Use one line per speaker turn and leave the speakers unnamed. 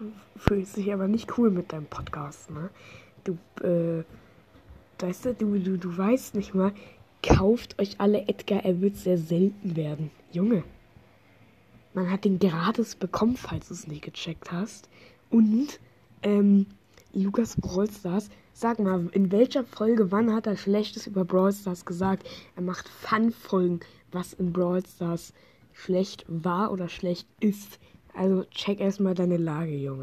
Du fühlst dich aber nicht cool mit deinem Podcast, ne? Du, äh, weißt du, du, du, weißt nicht mal, kauft euch alle Edgar, er wird sehr selten werden. Junge. Man hat den gratis bekommen, falls du es nicht gecheckt hast. Und, ähm, Lukas Brawl Stars, sag mal, in welcher Folge, wann hat er Schlechtes über Brawl Stars gesagt? Er macht Fun-Folgen, was in Brawl Stars schlecht war oder schlecht ist. Also check erstmal deine Lage, Junge.